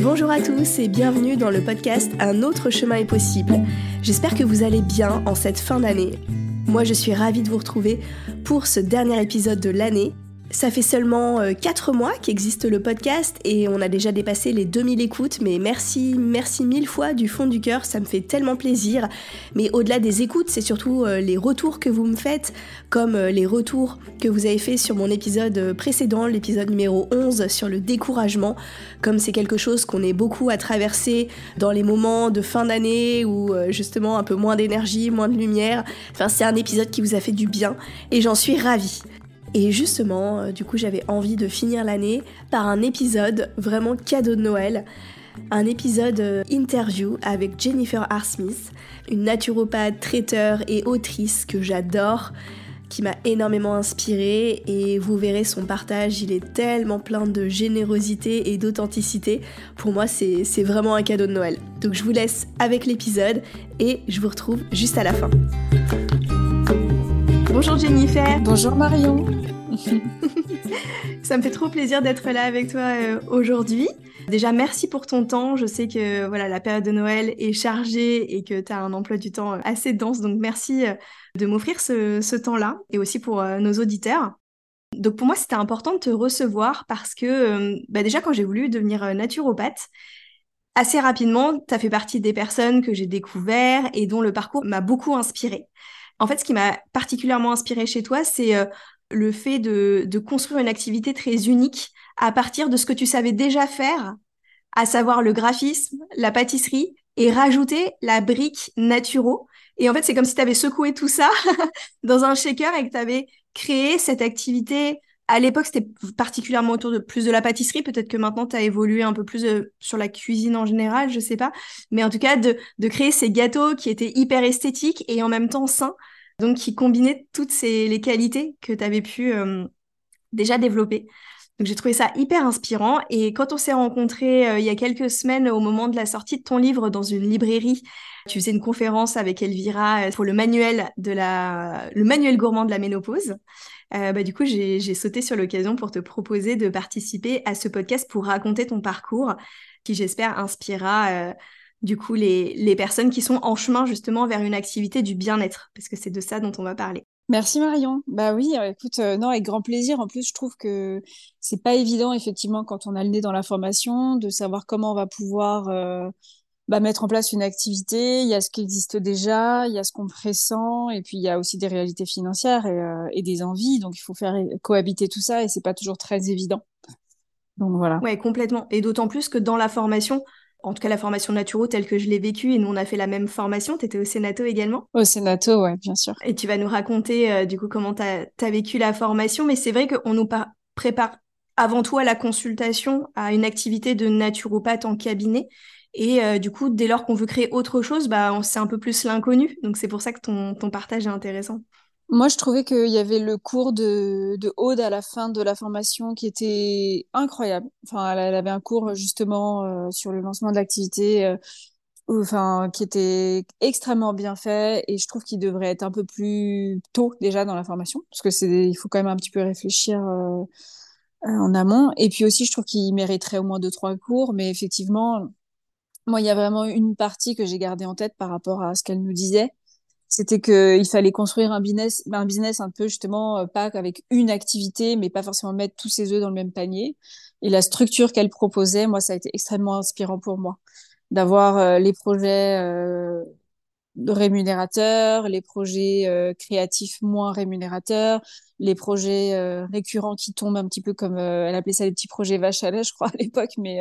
Bonjour à tous et bienvenue dans le podcast Un autre chemin est possible. J'espère que vous allez bien en cette fin d'année. Moi je suis ravie de vous retrouver pour ce dernier épisode de l'année ça fait seulement 4 euh, mois qu'existe le podcast et on a déjà dépassé les 2000 écoutes, mais merci, merci mille fois du fond du cœur, ça me fait tellement plaisir. Mais au-delà des écoutes, c'est surtout euh, les retours que vous me faites, comme euh, les retours que vous avez fait sur mon épisode précédent, l'épisode numéro 11 sur le découragement, comme c'est quelque chose qu'on est beaucoup à traverser dans les moments de fin d'année où justement un peu moins d'énergie, moins de lumière. Enfin, c'est un épisode qui vous a fait du bien et j'en suis ravie. Et justement, euh, du coup, j'avais envie de finir l'année par un épisode vraiment cadeau de Noël. Un épisode euh, interview avec Jennifer R. Smith, une naturopathe, traiteur et autrice que j'adore, qui m'a énormément inspirée et vous verrez son partage, il est tellement plein de générosité et d'authenticité. Pour moi, c'est vraiment un cadeau de Noël. Donc je vous laisse avec l'épisode et je vous retrouve juste à la fin. Bonjour Jennifer. Bonjour Marion. Ça me fait trop plaisir d'être là avec toi euh, aujourd'hui. Déjà, merci pour ton temps. Je sais que voilà, la période de Noël est chargée et que tu as un emploi du temps euh, assez dense. Donc, merci euh, de m'offrir ce, temps-là et aussi pour nos auditeurs. Donc, pour moi, c'était important de te recevoir parce que bah, déjà, quand j'ai voulu devenir naturopathe, assez rapidement, tu as fait partie des personnes que j'ai découvert et dont le parcours m'a beaucoup inspirée. En fait, ce qui m'a particulièrement inspiré chez toi, c'est euh, le fait de, construire une activité très unique à partir de ce que tu savais déjà faire, à savoir le graphisme, la pâtisserie, et rajouter la brique naturo. Et en fait, c'est comme si tu avais secoué tout ça dans un shaker et que tu avais créé cette activité. À l'époque, c'était particulièrement autour de plus de la pâtisserie. Peut-être que maintenant, tu as évolué un peu plus euh, sur la cuisine en général, je sais pas. Mais en tout cas, de, créer ces gâteaux qui étaient hyper esthétiques et en même temps sains donc qui combinait toutes ces, les qualités que tu avais pu euh, déjà développer. Donc j'ai trouvé ça hyper inspirant et quand on s'est rencontrés euh, il y a quelques semaines au moment de la sortie de ton livre dans une librairie, tu faisais une conférence avec Elvira pour le manuel de la le manuel gourmand de la ménopause. Bah, du coup, j'ai sauté sur l'occasion pour te proposer de participer à ce podcast pour raconter ton parcours qui, j'espère, inspirera du coup les, personnes qui sont en chemin justement vers une activité du bien-être, parce que c'est de ça dont on va parler. Merci Marion. Bah oui, euh, écoute, euh, non, avec grand plaisir. En plus, je trouve que c'est pas évident, effectivement, quand on a le nez dans la formation, de savoir comment on va pouvoir euh, bah, mettre en place une activité. Il y a ce qui existe déjà, il y a ce qu'on pressent, et puis il y a aussi des réalités financières et, et des envies. Donc, il faut faire cohabiter tout ça, et c'est pas toujours très évident. Donc voilà. Ouais, complètement. Et d'autant plus que dans la formation, en tout cas la formation naturo telle que je l'ai vécue, et nous on a fait la même formation, tu étais au Sénato également? Au Sénato, ouais, bien sûr. Et tu vas nous raconter euh, du coup comment tu as, vécu la formation, mais c'est vrai qu'on nous prépare avant tout à la consultation, à une activité de naturopathe en cabinet. Et euh, du coup, dès lors qu'on veut créer autre chose, bah, c'est un peu plus l'inconnu. Donc c'est pour ça que ton, partage est intéressant. Moi, je trouvais qu'il y avait le cours de, de Aude à la fin de la formation qui était incroyable. Enfin, elle, avait un cours justement euh, sur le lancement de l'activité, euh, qui était extrêmement bien fait et je trouve qu'il devrait être un peu plus tôt déjà dans la formation parce que c'est, il faut quand même un petit peu réfléchir en amont. Et puis aussi, je trouve qu'il mériterait au moins deux trois cours, mais effectivement, moi, il y a vraiment une partie que j'ai gardée en tête par rapport à ce qu'elle nous disait c'était qu'il fallait construire un business, un business un peu justement pas avec une activité, mais pas forcément mettre tous ses œufs dans le même panier. Et la structure qu'elle proposait, moi, ça a été extrêmement inspirant pour moi d'avoir les projets rémunérateurs, les projets euh, créatifs moins rémunérateurs, les projets euh, récurrents qui tombent un petit peu comme euh, elle appelait ça les petits projets vaches à lait, je crois à l'époque, mais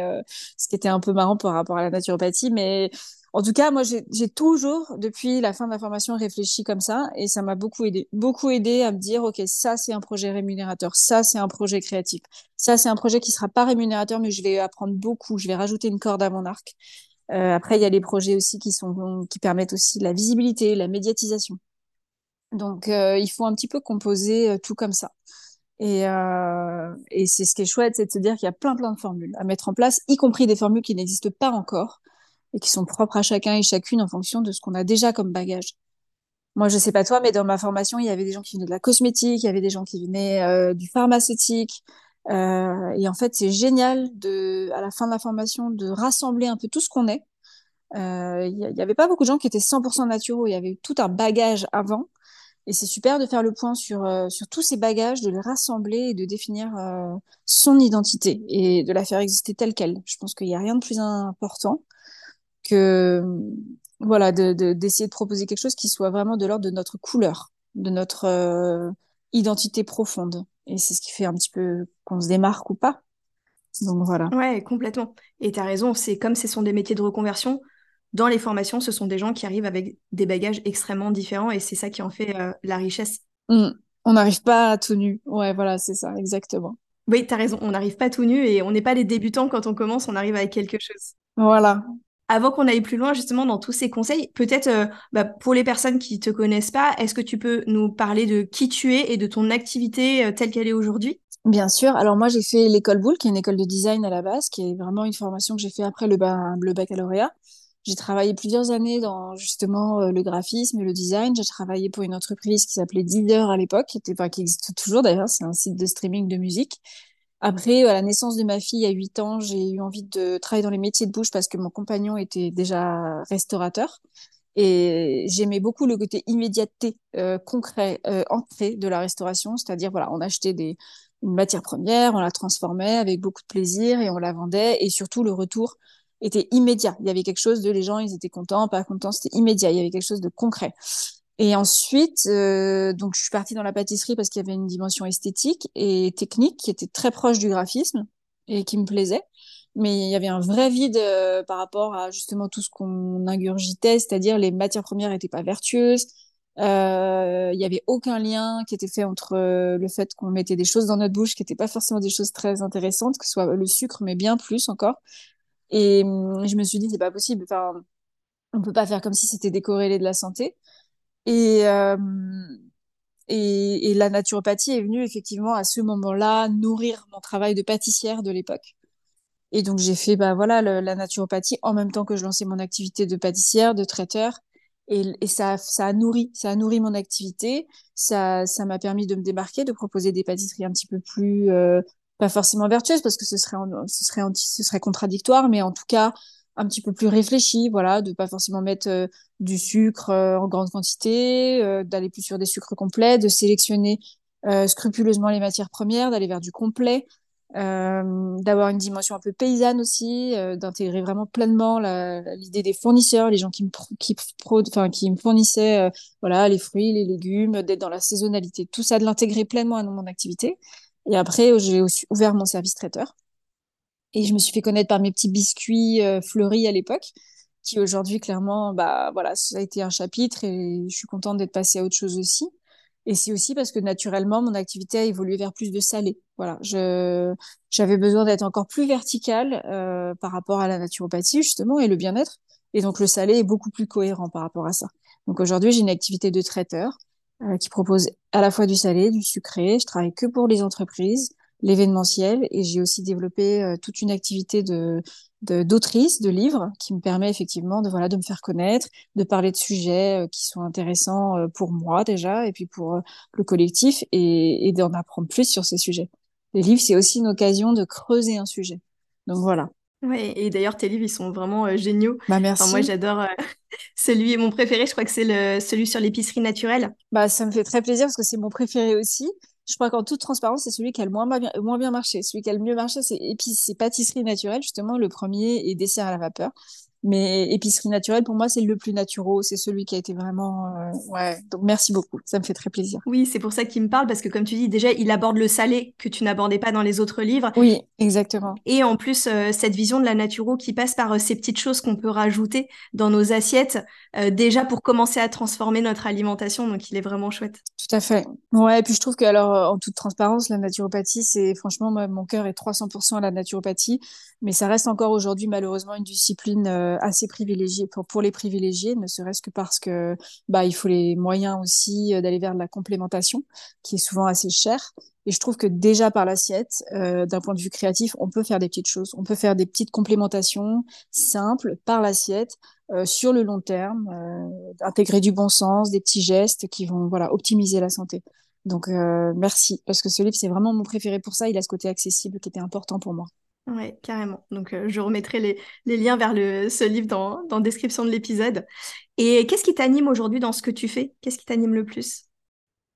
ce qui était un peu marrant par rapport à la naturopathie. Mais en tout cas, moi, j'ai toujours, depuis la fin de ma formation, réfléchi comme ça, et ça m'a beaucoup aidé, beaucoup aidé à me dire, ok, ça c'est un projet rémunérateur, ça c'est un projet créatif, ça c'est un projet qui sera pas rémunérateur, mais je vais apprendre beaucoup, je vais rajouter une corde à mon arc. Euh, après, il y a les projets aussi qui sont qui permettent aussi la visibilité, la médiatisation. Donc, euh, il faut un petit peu composer euh, tout comme ça. Et, et c'est ce qui est chouette, c'est de se dire qu'il y a plein plein de formules à mettre en place, y compris des formules qui n'existent pas encore et qui sont propres à chacun et chacune en fonction de ce qu'on a déjà comme bagage. Moi, je sais pas toi, mais dans ma formation, il y avait des gens qui venaient de la cosmétique, il y avait des gens qui venaient du pharmaceutique, euh, et en fait, c'est génial de, à la fin de la formation, de rassembler un peu tout ce qu'on est. Euh, il n'y avait pas beaucoup de gens qui étaient 100% naturaux. Il y avait tout un bagage avant. Et c'est super de faire le point sur, euh, sur tous ces bagages, de les rassembler et de définir euh, son identité et de la faire exister telle qu'elle. Je pense qu'il n'y a rien de plus important que voilà de, d'essayer de, proposer quelque chose qui soit vraiment de l'ordre de notre couleur, de notre euh, identité profonde. Et c'est ce qui fait un petit peu qu'on se démarque ou pas. Donc voilà. Ouais, complètement. Et tu as raison, c'est comme ce sont des métiers de reconversion, dans les formations, ce sont des gens qui arrivent avec des bagages extrêmement différents et c'est ça qui en fait euh, la richesse. Mmh. On n'arrive pas à tout nu. Ouais, voilà, c'est ça, exactement. Oui, tu as raison, on n'arrive pas tout nu et on n'est pas les débutants quand on commence, on arrive avec quelque chose. Voilà, avant qu'on aille plus loin justement dans tous ces conseils, peut-être euh, bah, pour les personnes qui te connaissent pas, est-ce que tu peux nous parler de qui tu es et de ton activité euh, telle qu'elle est aujourd'hui? Bien sûr. Alors moi j'ai fait l'école Boulle, qui est une école de design à la base, qui est vraiment une formation que j'ai fait après le, le baccalauréat. J'ai travaillé plusieurs années dans justement euh, le graphisme et le design. J'ai travaillé pour une entreprise qui s'appelait Deezer à l'époque, qui, enfin, qui existe toujours d'ailleurs. C'est un site de streaming de musique. Après, à la naissance de ma fille, à 8 ans, j'ai eu envie de travailler dans les métiers de bouche parce que mon compagnon était déjà restaurateur. Et j'aimais beaucoup le côté immédiateté, euh, concret, euh, entrée de la restauration. C'est-à-dire, voilà, on achetait des, une matière première, on la transformait avec beaucoup de plaisir et on la vendait. Et surtout, le retour était immédiat. Il y avait quelque chose de les gens, ils étaient contents, pas contents, c'était immédiat. Il y avait quelque chose de concret. Et ensuite, euh, donc je suis partie dans la pâtisserie parce qu'il y avait une dimension esthétique et technique qui était très proche du graphisme et qui me plaisait. Mais il y avait un vrai vide euh, par rapport à justement tout ce qu'on ingurgitait, c'est-à-dire les matières premières n'étaient pas vertueuses. Euh, il y avait aucun lien qui était fait entre euh, le fait qu'on mettait des choses dans notre bouche qui n'étaient pas forcément des choses très intéressantes, que ce soit le sucre, mais bien plus encore. Et hum, je me suis dit, c'est pas possible. Enfin, on peut pas faire comme si c'était décorrélé de la santé. Et, euh, et, et, la naturopathie est venue effectivement à ce moment-là nourrir mon travail de pâtissière de l'époque. Et donc j'ai fait bah voilà la naturopathie en même temps que je lançais mon activité de pâtissière, de traiteur. Et, ça, ça a nourri, ça a nourri mon activité. Ça, ça m'a permis de me démarquer, de proposer des pâtisseries un petit peu plus euh, pas forcément vertueuses parce que ce serait ce serait ce serait contradictoire, mais en tout cas un petit peu plus réfléchi, voilà, de pas forcément mettre euh, du sucre euh, en grande quantité, euh, d'aller plus sur des sucres complets, de sélectionner scrupuleusement les matières premières, d'aller vers du complet, d'avoir une dimension un peu paysanne aussi, d'intégrer vraiment pleinement l'idée des fournisseurs, les gens qui me qui, me fournissaient, voilà, les fruits, les légumes, d'être dans la saisonnalité, tout ça, de l'intégrer pleinement à mon activité. Et après, j'ai ouvert mon service traiteur et je me suis fait connaître par mes petits biscuits euh, fleuris à l'époque, qui aujourd'hui, clairement, bah voilà, ça a été un chapitre et je suis contente d'être passée à autre chose aussi. Et c'est aussi parce que naturellement, mon activité a évolué vers plus de salé. Voilà, je j'avais besoin d'être encore plus verticale euh, par rapport à la naturopathie justement et le bien-être. Et donc le salé est beaucoup plus cohérent par rapport à ça. Donc aujourd'hui, j'ai une activité de traiteur euh, qui propose à la fois du salé, du sucré. Je travaille que pour les entreprises l'événementiel et j'ai aussi développé euh, toute une activité de d'autrice de, livres qui me permet effectivement de voilà de me faire connaître de parler de sujets euh, qui sont intéressants euh, pour moi déjà et puis pour le collectif et, et d'en apprendre plus sur ces sujets les livres c'est aussi une occasion de creuser un sujet donc voilà Ouais, et d'ailleurs, tes livres, ils sont vraiment euh, géniaux. Bah Enfin, moi, merci. j'adore euh, celui, mon préféré, je crois que c'est le, celui sur l'épicerie naturelle. Bah ça me fait très plaisir parce que c'est mon préféré aussi. Je crois qu'en toute transparence, c'est celui qui a le moins bien, marché. Celui qui a le mieux marché, c'est c'est pâtisserie naturelle, justement, le premier et dessert à la vapeur. Mais épicerie naturelle, pour moi, c'est le plus naturel. C'est celui qui a été vraiment, euh, ouais. Donc merci beaucoup. Ça me fait très plaisir. Oui, c'est pour ça qu'il me parle, parce que comme tu dis, déjà, il aborde le salé que tu n'abordais pas dans les autres livres. Oui, exactement. Et en plus, euh, cette vision de la naturo qui passe par euh, ces petites choses qu'on peut rajouter dans nos assiettes, déjà pour commencer à transformer notre alimentation. Donc, il est vraiment chouette. Tout à fait. Ouais, et puis je trouve que alors en toute transparence, la naturopathie, c'est franchement moi, mon cœur est 300% à la naturopathie, mais ça reste encore aujourd'hui malheureusement une discipline assez privilégiée pour pour les privilégiés, ne serait-ce que parce que bah il faut les moyens aussi euh, d'aller vers la complémentation, qui est souvent assez chère. Et je trouve que déjà par l'assiette, euh, d'un point de vue créatif, on peut faire des petites choses, on peut faire des petites complémentations simples par l'assiette euh, sur le long terme, euh, intégrer du bon sens, des petits gestes qui vont voilà optimiser la santé. Donc euh, merci parce que ce livre c'est vraiment mon préféré pour ça. Il a ce côté accessible qui était important pour moi. Ouais, carrément. Donc, euh, je remettrai les, liens vers ce livre dans, la description de l'épisode. Et qu'est-ce qui t'anime aujourd'hui dans ce que tu fais? Qu'est-ce qui t'anime le plus?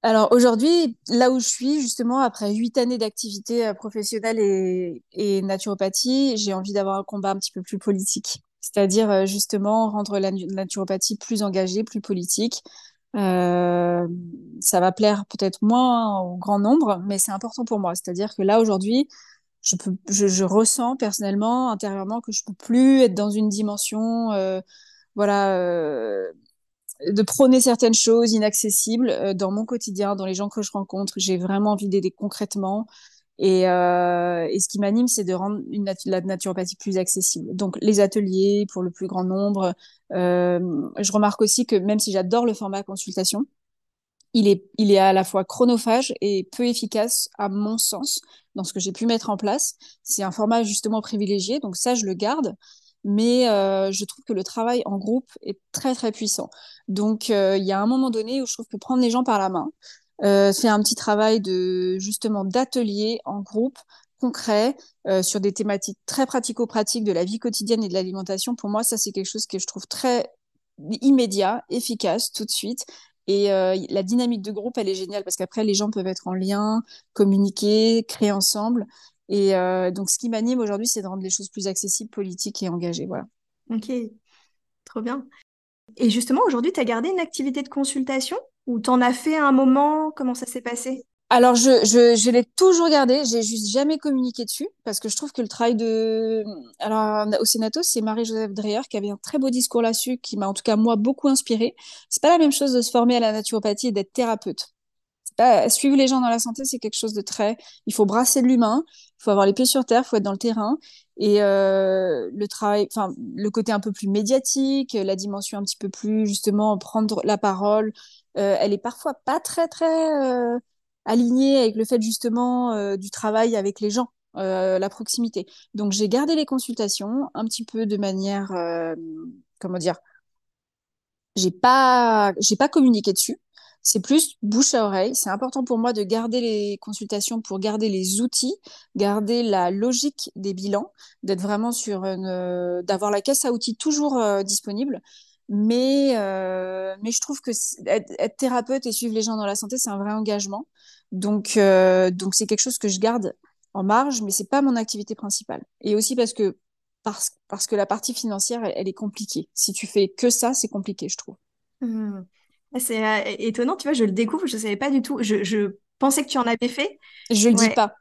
Alors aujourd'hui, là où je suis, justement, après huit années d'activité euh, professionnelle et, naturopathie, j'ai envie d'avoir un combat un petit peu plus politique. C'est-à-dire euh, justement rendre la naturopathie plus engagée, plus politique. Ça va plaire peut-être moins au grand nombre, mais c'est important pour moi. C'est-à-dire que là aujourd'hui, je peux, je, ressens personnellement, intérieurement, que je peux plus être dans une dimension, euh, voilà, euh, de prôner certaines choses inaccessibles euh, dans mon quotidien, dans les gens que je rencontre. J'ai vraiment envie d'aider concrètement. Et, ce qui m'anime, c'est de rendre la naturopathie plus accessible. Donc, les ateliers pour le plus grand nombre. Je remarque aussi que même si j'adore le format consultation, il est, il est à la fois chronophage et peu efficace, à mon sens, dans ce que j'ai pu mettre en place. C'est un format justement privilégié, donc ça, je le garde. Mais euh, je trouve que le travail en groupe est très, très puissant. Donc, euh, il y a un moment donné où je trouve que prendre les gens par la main, euh, faire un petit travail de justement d'atelier en groupe concret euh, sur des thématiques très pratico-pratiques de la vie quotidienne et de l'alimentation, pour moi, ça, c'est quelque chose que je trouve très immédiat, efficace, tout de suite. Et euh, la dynamique de groupe, elle est géniale parce qu'après, les gens peuvent être en lien, communiquer, créer ensemble. Et euh, donc, ce qui m'anime aujourd'hui, c'est de rendre les choses plus accessibles, politiques et engagées. Voilà. Ok, trop bien. Et justement, aujourd'hui, tu as gardé une activité de consultation ou t'en as fait un moment? Comment ça s'est passé? Alors, je, je, je l'ai toujours gardé, j'ai juste jamais communiqué dessus parce que je trouve que le travail de. Alors, au Sénato, c'est Marie-Joseph Dreher qui avait un très beau discours là-dessus, qui m'a en tout cas, moi, beaucoup inspiré. C'est pas la même chose de se former à la naturopathie et d'être thérapeute. Pas... Suivre les gens dans la santé, c'est quelque chose de très. Il faut brasser de l'humain, il faut avoir les pieds sur terre, il faut être dans le terrain. Et euh, le travail, enfin, le côté un peu plus médiatique, la dimension un petit peu plus, justement, prendre la parole, euh, elle est parfois pas très, très. euh, aligné avec le fait justement euh, du travail avec les gens, euh, la proximité. Donc j'ai gardé les consultations un petit peu de manière, euh, comment dire, j'ai pas, j'ai pas communiqué dessus. C'est plus bouche à oreille. C'est important pour moi de garder les consultations pour garder les outils, garder la logique des bilans, d'être vraiment sur une, d'avoir la caisse à outils toujours disponible. Mais, mais je trouve que être, thérapeute et suivre les gens dans la santé, c'est un vrai engagement. Donc, euh, donc c'est quelque chose que je garde en marge, mais c'est pas mon activité principale. Et aussi parce que parce, parce que la partie financière, elle, elle est compliquée. Si tu fais que ça, c'est compliqué, je trouve. Ah, C'est euh, étonnant, tu vois, je le découvre, je savais pas du tout. Je, je pensais que tu en avais fait. Je le dis pas.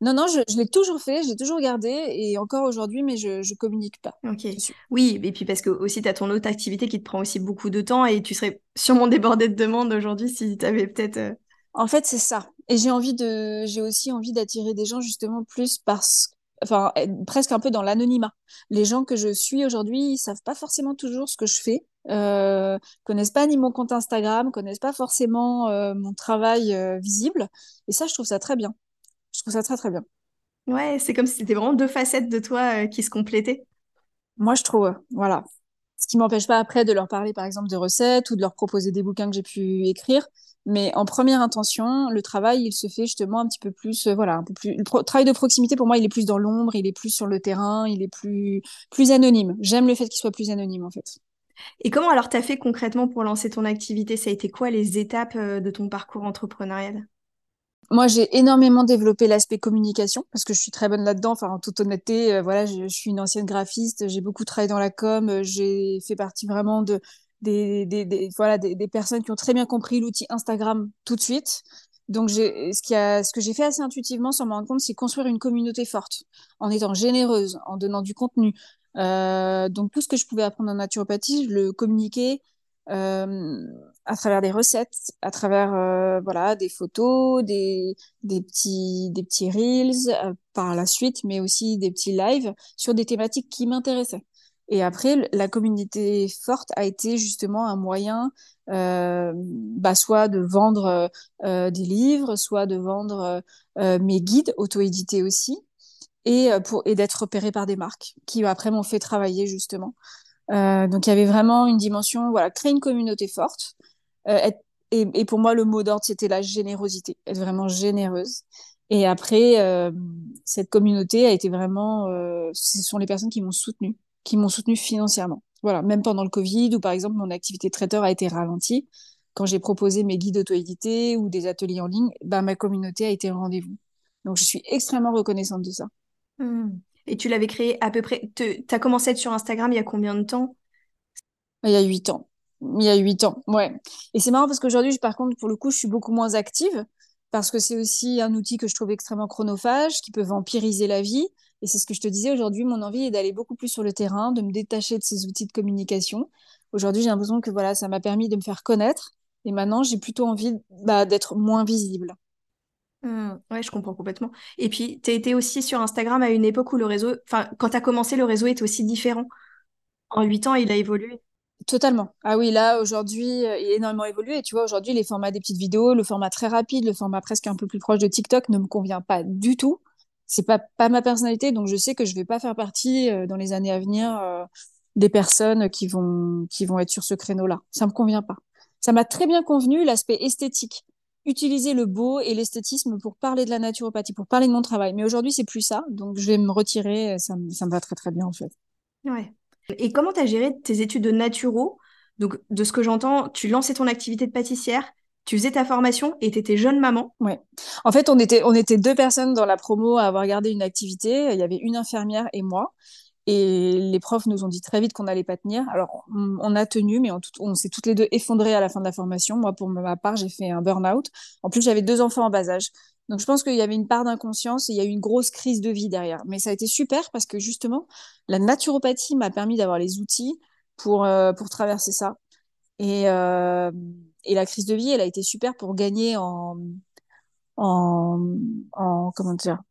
Non, non, je, je l'ai toujours fait, je l'ai toujours gardé, et encore aujourd'hui, mais je, je communique pas ok. Oui, et puis parce que aussi tu as ton autre activité qui te prend aussi beaucoup de temps et tu serais sûrement débordé de demandes aujourd'hui si tu avais peut-être. euh, En fait, c'est ça. Et j'ai envie de, j'ai aussi envie d'attirer des gens justement plus parce, enfin, presque un peu dans l'anonymat. Les gens que je suis aujourd'hui, ils savent pas forcément toujours ce que je fais, euh, connaissent pas ni mon compte Instagram, connaissent pas forcément euh, mon travail euh, visible. Et ça, je trouve ça très bien. Je trouve ça très très bien. Ouais, c'est comme si c'était vraiment deux facettes de toi euh, qui se complétaient. Moi, je trouve, voilà. Ce qui m'empêche pas après de leur parler, par exemple, de recettes ou de leur proposer des bouquins que j'ai pu écrire. Mais en première intention, le travail, il se fait justement un petit peu plus, euh, voilà, un peu plus. Le travail de proximité, pour moi, il est plus dans l'ombre, il est plus sur le terrain, il est plus, plus anonyme. J'aime le fait qu'il soit plus anonyme, en fait. Et comment alors t'as fait concrètement pour lancer ton activité? Ça a été quoi les étapes euh, de ton parcours entrepreneurial? Moi, j'ai énormément développé l'aspect communication parce que je suis très bonne là-dedans. Enfin, en toute honnêteté, euh, voilà, je, je, suis une ancienne graphiste. J'ai beaucoup travaillé dans la com. J'ai fait partie vraiment de des, voilà, des, personnes qui ont très bien compris l'outil Instagram tout de suite. Donc, ce, qui a, ce que j'ai fait assez intuitivement sans me rendre compte, c'est construire une communauté forte en étant généreuse, en donnant du contenu. Euh, donc, tout ce que je pouvais apprendre en naturopathie, je le communiquais euh, à travers des recettes, à travers euh, voilà des photos, des, des petits des petits reels par la suite, mais aussi des petits lives sur des thématiques qui m'intéressaient. Et après, la communauté forte a été justement un moyen, euh, bah, soit de vendre euh, euh des livres, soit de vendre mes guides auto-édités aussi, et, d'être repéré par des marques qui après m'ont fait travailler justement. donc il y avait vraiment une dimension, voilà, créer une communauté forte. Et, et, pour moi, le mot d'ordre, c'était la générosité, être vraiment généreuse. Et après, cette communauté a été vraiment, ce sont les personnes qui m'ont soutenue qui m'ont soutenu financièrement. Voilà, même pendant le Covid, où par exemple mon activité de traiteur a été ralentie, quand j'ai proposé mes guides auto-édités ou des ateliers en ligne, bah, ma communauté a été au rendez-vous. Donc je suis extrêmement reconnaissante de ça. Mmh. Et tu l'avais créé à peu près. Tu as commencé à être sur Instagram il y a combien de temps? Il y a huit ans. Il y a huit ans, ouais. Et c'est marrant parce qu'aujourd'hui, par contre, pour le coup, je suis beaucoup moins active parce que c'est aussi un outil que je trouve extrêmement chronophage, qui peut vampiriser la vie. Et c'est ce que je te disais aujourd'hui, mon envie est d'aller beaucoup plus sur le terrain, de me détacher de ces outils de communication. Aujourd'hui, j'ai l'impression que voilà, ça m'a permis de me faire connaître. Et maintenant, j'ai plutôt envie bah, d'être moins visible. Mmh, ouais, je comprends complètement. Et puis, tu as été aussi sur Instagram à une époque où le réseau, enfin, quand tu as commencé, le réseau était aussi différent. En huit ans, il a évolué. Totalement. Ah oui, là, aujourd'hui, euh, il a énormément évolué. Et tu vois, aujourd'hui, les formats des petites vidéos, le format très rapide, le format presque un peu plus proche de TikTok ne me convient pas du tout c'est pas pas ma personnalité, donc je sais que je vais pas faire partie euh, dans les années à venir euh, des personnes qui vont qui vont être sur ce créneau-là. Ça me convient pas. Ça m'a très bien convenu l'aspect esthétique, utiliser le beau et l'esthétisme pour parler de la naturopathie, pour parler de mon travail. Mais aujourd'hui, c'est plus ça, donc je vais me retirer. Ça, ça me va très très bien en fait. Ouais. Et comment tu as géré tes études de naturo? Donc, de ce que j'entends, tu lançais ton activité de pâtissière, tu faisais ta formation et tu étais jeune maman. Ouais. En fait, on était, on était deux personnes dans la promo à avoir gardé une activité. Il y avait une infirmière et moi. Et les profs nous ont dit très vite qu'on n'allait pas tenir. Alors, on, a tenu, mais on, s'est toutes les deux effondrées à la fin de la formation. Moi, pour ma part, j'ai fait un burn-out. En plus, j'avais deux enfants en bas âge. Donc, je pense qu'il y avait une part d'inconscience et il y a eu une grosse crise de vie derrière. Mais ça a été super parce que justement, la naturopathie m'a permis d'avoir les outils pour, euh, pour traverser ça. Et, euh, et la crise de vie, elle a été super pour gagner en, en, en comment dire?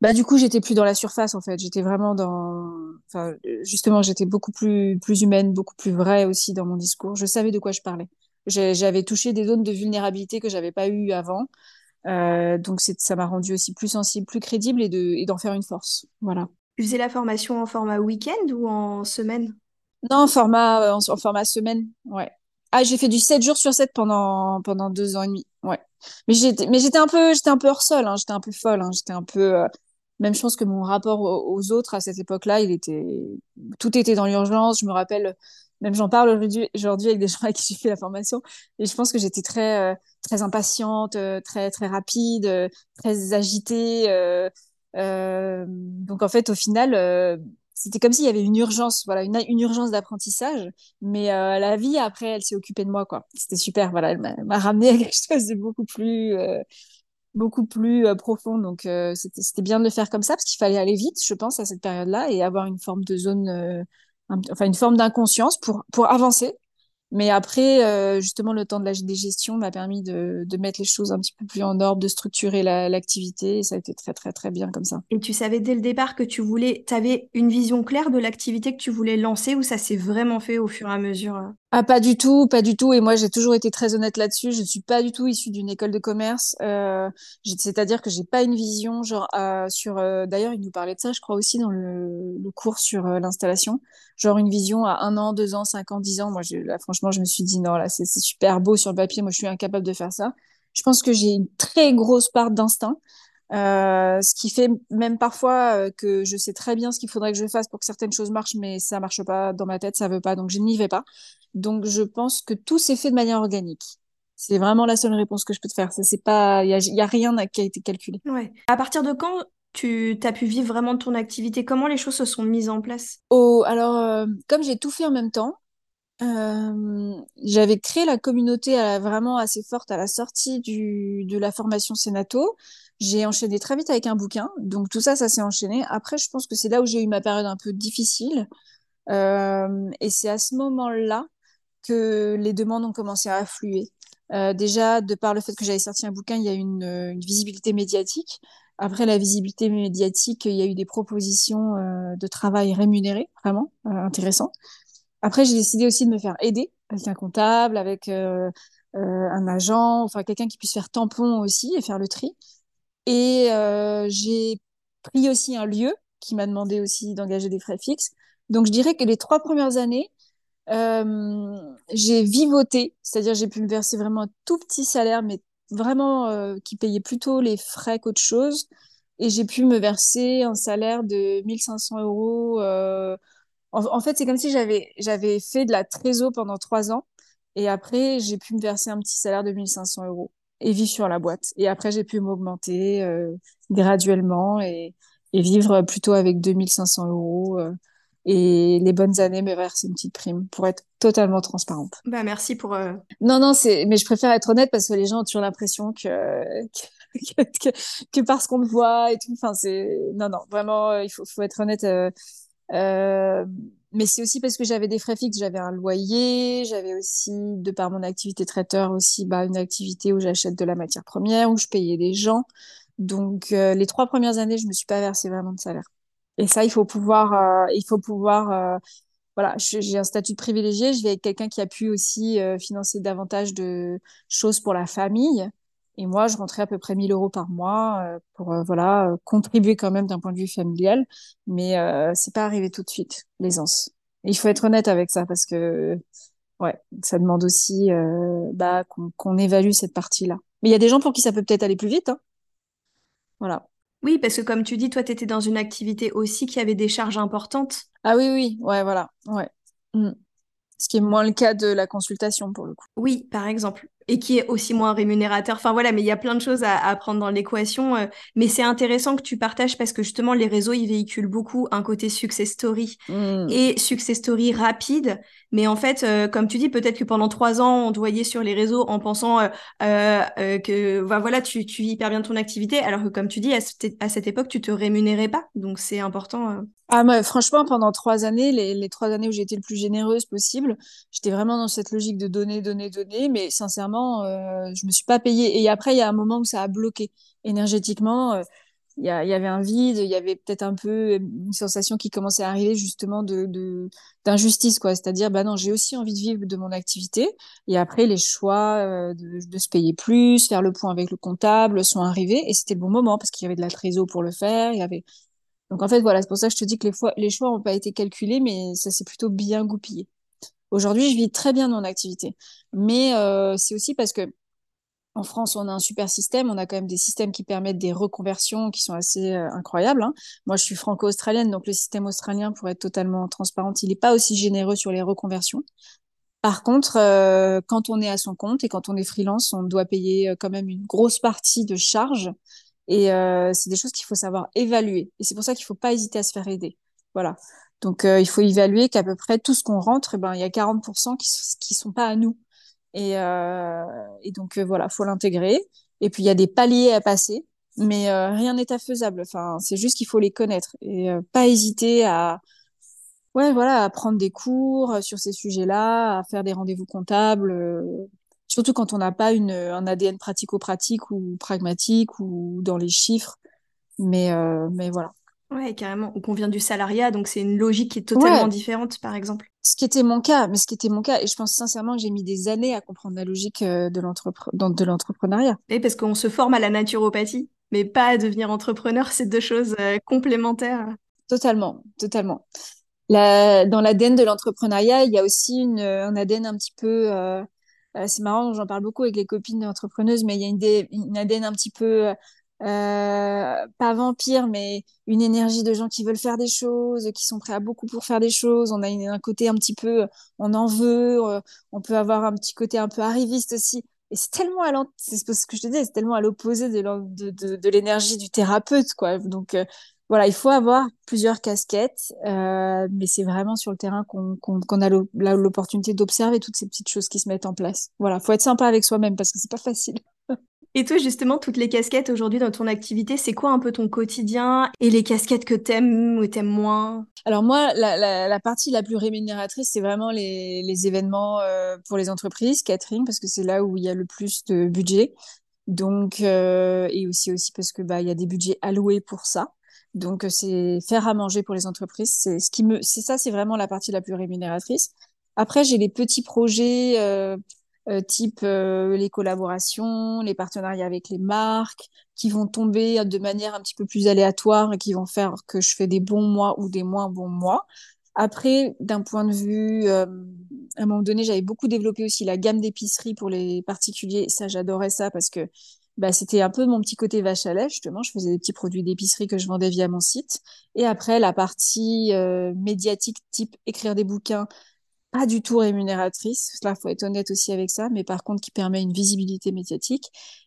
Bah du coup, j'étais plus dans la surface en fait. J'étais vraiment dans, enfin justement, j'étais beaucoup plus plus humaine, beaucoup plus vraie aussi dans mon discours. Je savais de quoi je parlais. J'avais touché des zones de vulnérabilité que j'avais pas eu avant. Euh, donc ça m'a rendu aussi plus sensible, plus crédible et de et d'en faire une force. Voilà. Tu faisais la formation en format week-end ou en semaine? Non, en format en, en format semaine. Ouais. Ah, j'ai fait du 7 jours sur 7 pendant, pendant deux ans et demi. Ouais. Mais j'étais, mais j'étais un peu, j'étais un peu hors sol, hein. J'étais un peu folle, hein. J'étais un peu, euh, même pense que mon rapport aux, autres à cette époque-là, il était, tout était dans l'urgence. Je me rappelle, même j'en parle aujourd'hui, aujourd'hui avec des gens avec qui j'ai fait la formation. Et je pense que j'étais très, euh, très impatiente, euh, très, très rapide, très agitée. donc en fait, au final, c'était comme s'il y avait une urgence, voilà, une, une urgence d'apprentissage. Mais euh, la vie, après, elle s'est occupée de moi, quoi. C'était super, voilà, elle m'a ramené à quelque chose de beaucoup plus, euh, beaucoup plus euh, profond. Donc, c'était bien de le faire comme ça, parce qu'il fallait aller vite, je pense, à cette période-là, et avoir une forme de zone, enfin, une forme d'inconscience pour, pour avancer. Mais après, euh, justement, le temps de la digestion m'a permis de, de, mettre les choses un petit peu plus en ordre, de structurer l'activité. et ça a été très, très, très bien comme ça. Et tu savais dès le départ que tu voulais, tu une vision claire de l'activité que tu voulais lancer ou ça s'est vraiment fait au fur et à mesure euh? Ah, pas du tout, pas du tout. Et moi, j'ai toujours été très honnête là-dessus. Je ne suis pas du tout issue d'une école de commerce. Euh, C'est-à-dire que j'ai pas une vision, genre, euh, sur. Euh, d'ailleurs, il nous parlait de ça, je crois aussi dans le, le cours sur euh, l'installation. Genre une vision à un an, deux ans, cinq ans, dix ans. Moi, là, franchement franchement, je me suis dit non, là, c'est super beau sur le papier. Moi, je suis incapable de faire ça. Je pense que j'ai une très grosse part d'instinct. Euh, ce qui fait même parfois euh, que je sais très bien ce qu'il faudrait que je fasse pour que certaines choses marchent, mais ça marche pas dans ma tête, ça veut pas, donc je n'y vais pas. Donc je pense que tout s'est fait de manière organique. C'est vraiment la seule réponse que je peux te faire. Ça c'est pas, il y a, rien qui a été calculé. Ouais. À partir de quand tu as pu vivre vraiment de ton activité? Comment les choses se sont mises en place? Oh, alors euh, comme j'ai tout fait en même temps, j'avais créé la communauté vraiment assez forte à la sortie de la formation Sénato. J'ai enchaîné très vite avec un bouquin, donc tout ça, ça s'est enchaîné. Après, je pense que c'est là où j'ai eu ma période un peu difficile. Euh, et c'est à ce moment-là que les demandes ont commencé à affluer. Euh, déjà, de par le fait que j'avais sorti un bouquin, il y a une, une visibilité médiatique. Après la visibilité médiatique, il y a eu des propositions euh, de travail rémunérées, vraiment euh, intéressant. Après, j'ai décidé aussi de me faire aider avec un comptable, avec euh, un agent, enfin quelqu'un qui puisse faire tampon aussi et faire le tri. Et euh, j'ai pris aussi un lieu qui m'a demandé aussi d'engager des frais fixes. Donc je dirais que les trois premières années, euh, j'ai vivoté, c'est-à-dire j'ai pu me verser vraiment un tout petit salaire, mais vraiment euh, qui payait plutôt les frais qu'autre chose. Et j'ai pu me verser un salaire de 1500 euros. Euh... En, en, fait, c'est comme si j'avais j'avais fait de la trésor pendant trois ans. Et après, j'ai pu me verser un petit salaire de 1500 euros et vivre sur la boîte. Et après, j'ai pu m'augmenter euh, graduellement et, et, vivre plutôt avec 2500 euros. Euh, et les bonnes années, me verser une petite prime pour être totalement transparente. Bah, merci pour. Euh... Non, non, c'est, mais je préfère être honnête parce que les gens ont toujours l'impression que, que, que, que, parce qu'on le voit et tout. Enfin, c'est, non, non, vraiment, il faut, faut être honnête. Euh, mais c'est aussi parce que j'avais des frais fixes, j'avais un loyer, j'avais aussi, de par mon activité traiteur aussi, bah, une activité où j'achète de la matière première, où je payais des gens. Donc euh, les trois premières années, je me suis pas versé vraiment de salaire. Et ça, il faut pouvoir, euh, il faut pouvoir. Voilà, j'ai un statut de privilégié. Je vais avec quelqu'un qui a pu aussi financer davantage de choses pour la famille. Et moi, je rentrais à peu près 1000 euros par mois euh, pour euh, voilà euh, contribuer quand même d'un point de vue familial. Mais c'est pas arrivé tout de suite, l'aisance. Il faut être honnête avec ça parce que ouais, ça demande aussi bah, qu'on évalue cette partie-là. Mais il y a des gens pour qui ça peut peut-être aller plus vite. Hein. Voilà. Oui, parce que comme tu dis, toi, tu étais dans une activité aussi qui avait des charges importantes. Ah oui, oui, ouais, voilà. Ouais. Mmh. Ce qui est moins le cas de la consultation pour le coup. Oui, par exemple et qui est aussi moins rémunérateur. Enfin voilà, mais il y a plein de choses à, à prendre dans l'équation. Euh, mais c'est intéressant que tu partages parce que justement, les réseaux, ils véhiculent beaucoup un côté success story mmh. et success story rapide. Mais en fait, euh, comme tu dis, peut-être que pendant trois ans, on te voyait sur les réseaux en pensant euh, que bah, voilà, tu, tu hyper bien ton activité, alors que comme tu dis, à, cette, à cette époque, tu te rémunérais pas. Donc c'est important. Ah, moi, franchement, pendant trois années, les, trois années où j'ai été le plus généreuse possible, j'étais vraiment dans cette logique de donner, donner, donner. Mais sincèrement, euh, je me suis pas payée. Et après, il y a un moment où ça a bloqué énergétiquement. Euh, il y, avait un vide, il y avait peut-être un peu une sensation qui commençait à arriver justement de d'injustice, quoi. C'est-à-dire, bah non, j'ai aussi envie de vivre de mon activité. Et après, les choix euh, de, de, se payer plus, faire le point avec le comptable sont arrivés. Et c'était le bon moment parce qu'il y avait de la trésor pour le faire. Il y avait donc en fait, voilà, c'est pour ça que je te dis que les, choix n'ont pas été calculés, mais ça s'est plutôt bien goupillé. Aujourd'hui, je vis très bien mon activité. Mais euh, c'est aussi parce que en France, on a un super système. On a quand même des systèmes qui permettent des reconversions qui sont assez euh, incroyables. Hein. Moi, je suis franco-australienne, donc le système australien, pour être totalement transparente, il n'est pas aussi généreux sur les reconversions. Par contre, euh, quand on est à son compte et quand on est freelance, on doit payer quand même une grosse partie de charges. Et euh, c'est des choses qu'il faut savoir évaluer. Et c'est pour ça qu'il ne faut pas hésiter à se faire aider. Voilà. Donc, euh, il faut évaluer qu'à peu près tout ce qu'on rentre, eh ben, il y a 40% qui qui sont pas à nous. Et, euh, donc, voilà, faut l'intégrer. Et puis, il y a des paliers à passer, mais rien n'est infaisable. Enfin, c'est juste qu'il faut les connaître et pas hésiter à, ouais, voilà, à prendre des cours sur ces sujets-là, à faire des rendez-vous comptables. Surtout quand on n'a pas une, un ADN pratico-pratique ou pragmatique ou dans les chiffres. Mais, mais voilà. Ouais, carrément. Ou qu'on vient du salariat, donc c'est une logique qui est totalement différente, par exemple. Ce qui était mon cas, mais ce qui était mon cas, et je pense sincèrement que j'ai mis des années à comprendre la logique euh, de l'entrepreneuriat. Et parce qu'on se forme à la naturopathie, mais pas à devenir entrepreneur, c'est deux choses euh, complémentaires. Totalement, totalement. dans l'ADN de l'entrepreneuriat, il y a aussi une, un ADN un petit peu. Euh, euh, c'est marrant, j'en parle beaucoup avec les copines entrepreneuses, mais il y a une, ADN un petit peu. Euh, pas vampire, mais une énergie de gens qui veulent faire des choses, qui sont prêts à beaucoup pour faire des choses. On a un côté un petit peu, on en veut. on peut avoir un petit côté un peu arriviste aussi. Et c'est tellement à ce l'opposé de l'énergie du thérapeute, quoi. Donc, voilà, il faut avoir plusieurs casquettes, euh, mais c'est vraiment sur le terrain qu'on a l'opportunité d'observer toutes ces petites choses qui se mettent en place. Voilà, faut être sympa avec soi-même parce que c'est pas facile. Et toi, justement, toutes les casquettes aujourd'hui dans ton activité, c'est quoi un peu ton quotidien et les casquettes que t'aimes ou t'aimes moins? Alors moi, la, partie la plus rémunératrice, c'est vraiment les, événements euh, pour les entreprises, catering, parce que c'est là où il y a le plus de budget. Donc, euh, et aussi aussi parce que bah il y a des budgets alloués pour ça. Donc, euh, c'est faire à manger pour les entreprises. C'est ce qui me, c'est ça, c'est vraiment la partie la plus rémunératrice. Après, j'ai les petits projets euh, euh, type les collaborations, les partenariats avec les marques, qui vont tomber de manière un petit peu plus aléatoire et qui vont faire que je fais des bons mois ou des moins bons mois. Après, d'un point de vue, à un moment donné, j'avais beaucoup développé aussi la gamme d'épicerie pour les particuliers. Ça, j'adorais ça parce que bah, c'était un peu mon petit côté vache à lait, justement. Je faisais des petits produits d'épicerie que je vendais via mon site. Et après, la partie euh, médiatique, type écrire des bouquins, pas du tout rémunératrice. Là, faut être honnête aussi avec ça, mais par contre, qui permet une visibilité médiatique.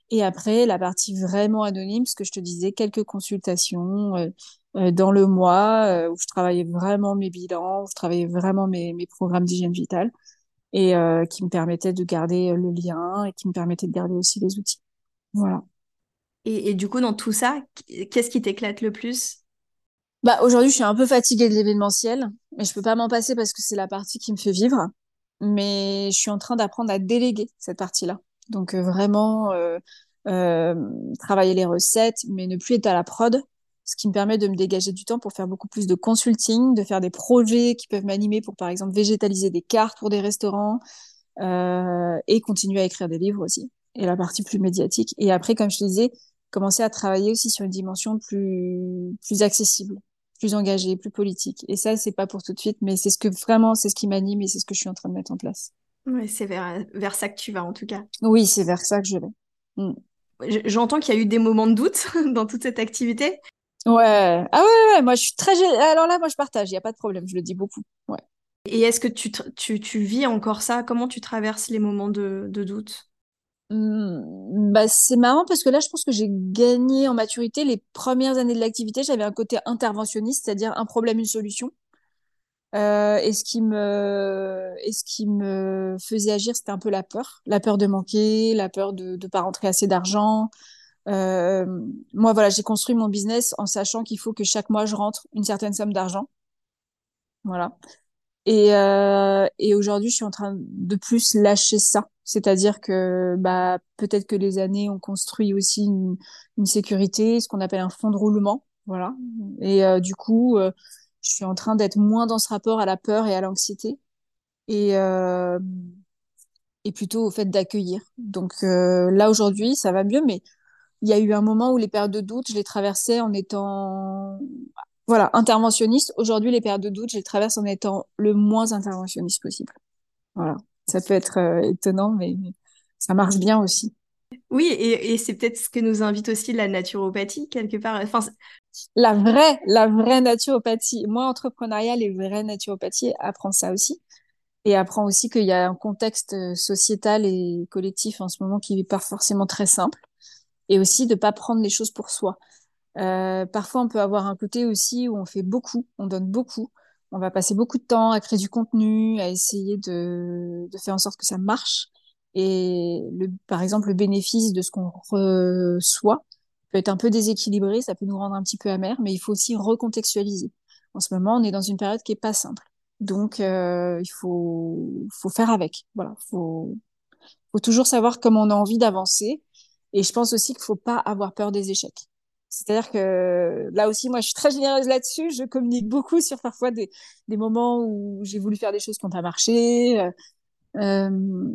Et après, la partie vraiment anonyme, ce que je te disais, quelques consultations euh, euh, dans le mois où je travaillais vraiment mes bilans, où je travaillais vraiment mes, mes programmes d'hygiène vitale et qui me permettaient de garder le lien et qui me permettaient de garder aussi les outils. Voilà. Et, du coup, dans tout ça, qu'est-ce qui t'éclate le plus? Bah, Aujourd'hui, je suis un peu fatiguée de l'événementiel, mais je peux pas m'en passer parce que c'est la partie qui me fait vivre. Mais je suis en train d'apprendre à déléguer cette partie-là. Donc euh, vraiment euh, euh, travailler les recettes, mais ne plus être à la prod, ce qui me permet de me dégager du temps pour faire beaucoup plus de consulting, de faire des projets qui peuvent m'animer pour, par exemple, végétaliser des cartes pour des restaurants et continuer à écrire des livres aussi et la partie plus médiatique. Et après, comme je te disais, commencer à travailler aussi sur une dimension plus, plus accessible, plus engagée, plus politique. Et ça, c'est pas pour tout de suite, mais c'est ce que vraiment, c'est ce qui m'anime et c'est ce que je suis en train de mettre en place. Ouais, c'est vers, vers ça que tu vas en tout cas. Oui, c'est vers ça que je vais. Mm. J'entends qu'il y a eu des moments de doute dans toute cette activité. Ouais. Ah ouais, ouais, moi je suis très. Alors là, moi je partage, il n'y a pas de problème, je le dis beaucoup. Ouais. Et est-ce que tu, tu, tu, vis encore ça? Comment tu traverses les moments de, de doute? Bah, c'est marrant parce que là, je pense que j'ai gagné en maturité. Les premières années de l'activité, j'avais un côté interventionniste, c'est-à-dire un problème, une solution. Euh, et ce qui me, et ce qui me faisait agir, c'était un peu la peur, la peur de manquer, la peur de ne pas rentrer assez d'argent. Euh, moi, voilà, j'ai construit mon business en sachant qu'il faut que chaque mois je rentre une certaine somme d'argent. Voilà. Et, euh, et aujourd'hui, je suis en train de plus lâcher ça. C'est-à-dire que bah, peut-être que les années ont construit aussi une, une sécurité, ce qu'on appelle un fond de roulement. Voilà. Et euh, du coup, euh, je suis en train d'être moins dans ce rapport à la peur et à l'anxiété. Et, et plutôt au fait d'accueillir. Donc là, aujourd'hui, ça va mieux, mais il y a eu un moment où les périodes de doute, je les traversais en étant voilà, interventionniste. Aujourd'hui, les périodes de doute, je les traverse en étant le moins interventionniste possible. Voilà. Ça peut être euh, étonnant, mais, ça marche bien aussi. Oui, et, c'est peut-être ce que nous invite aussi la naturopathie, quelque part. Enfin, la vraie, la vraie naturopathie. Moi, entrepreneuriat, les vraies naturopathies apprend ça aussi. Et apprend aussi qu'il y a un contexte euh, sociétal et collectif en ce moment qui n'est pas forcément très simple. Et aussi de ne pas prendre les choses pour soi. Euh, parfois, on peut avoir un côté aussi où on fait beaucoup, on donne beaucoup, on va passer beaucoup de temps à créer du contenu, à essayer de, de faire en sorte que ça marche. Et le, par exemple, le bénéfice de ce qu'on reçoit peut être un peu déséquilibré, ça peut nous rendre un petit peu amer, mais il faut aussi recontextualiser. En ce moment, on est dans une période qui est pas simple. Donc, euh, il faut, faut faire avec. Voilà, faut, faut toujours savoir comment on a envie d'avancer. Et je pense aussi qu'il faut pas avoir peur des échecs. C'est-à-dire que là aussi, moi, je suis très généreuse là-dessus. Je communique beaucoup sur parfois des, moments où j'ai voulu faire des choses qui n'ont pas marché. Euh, euh,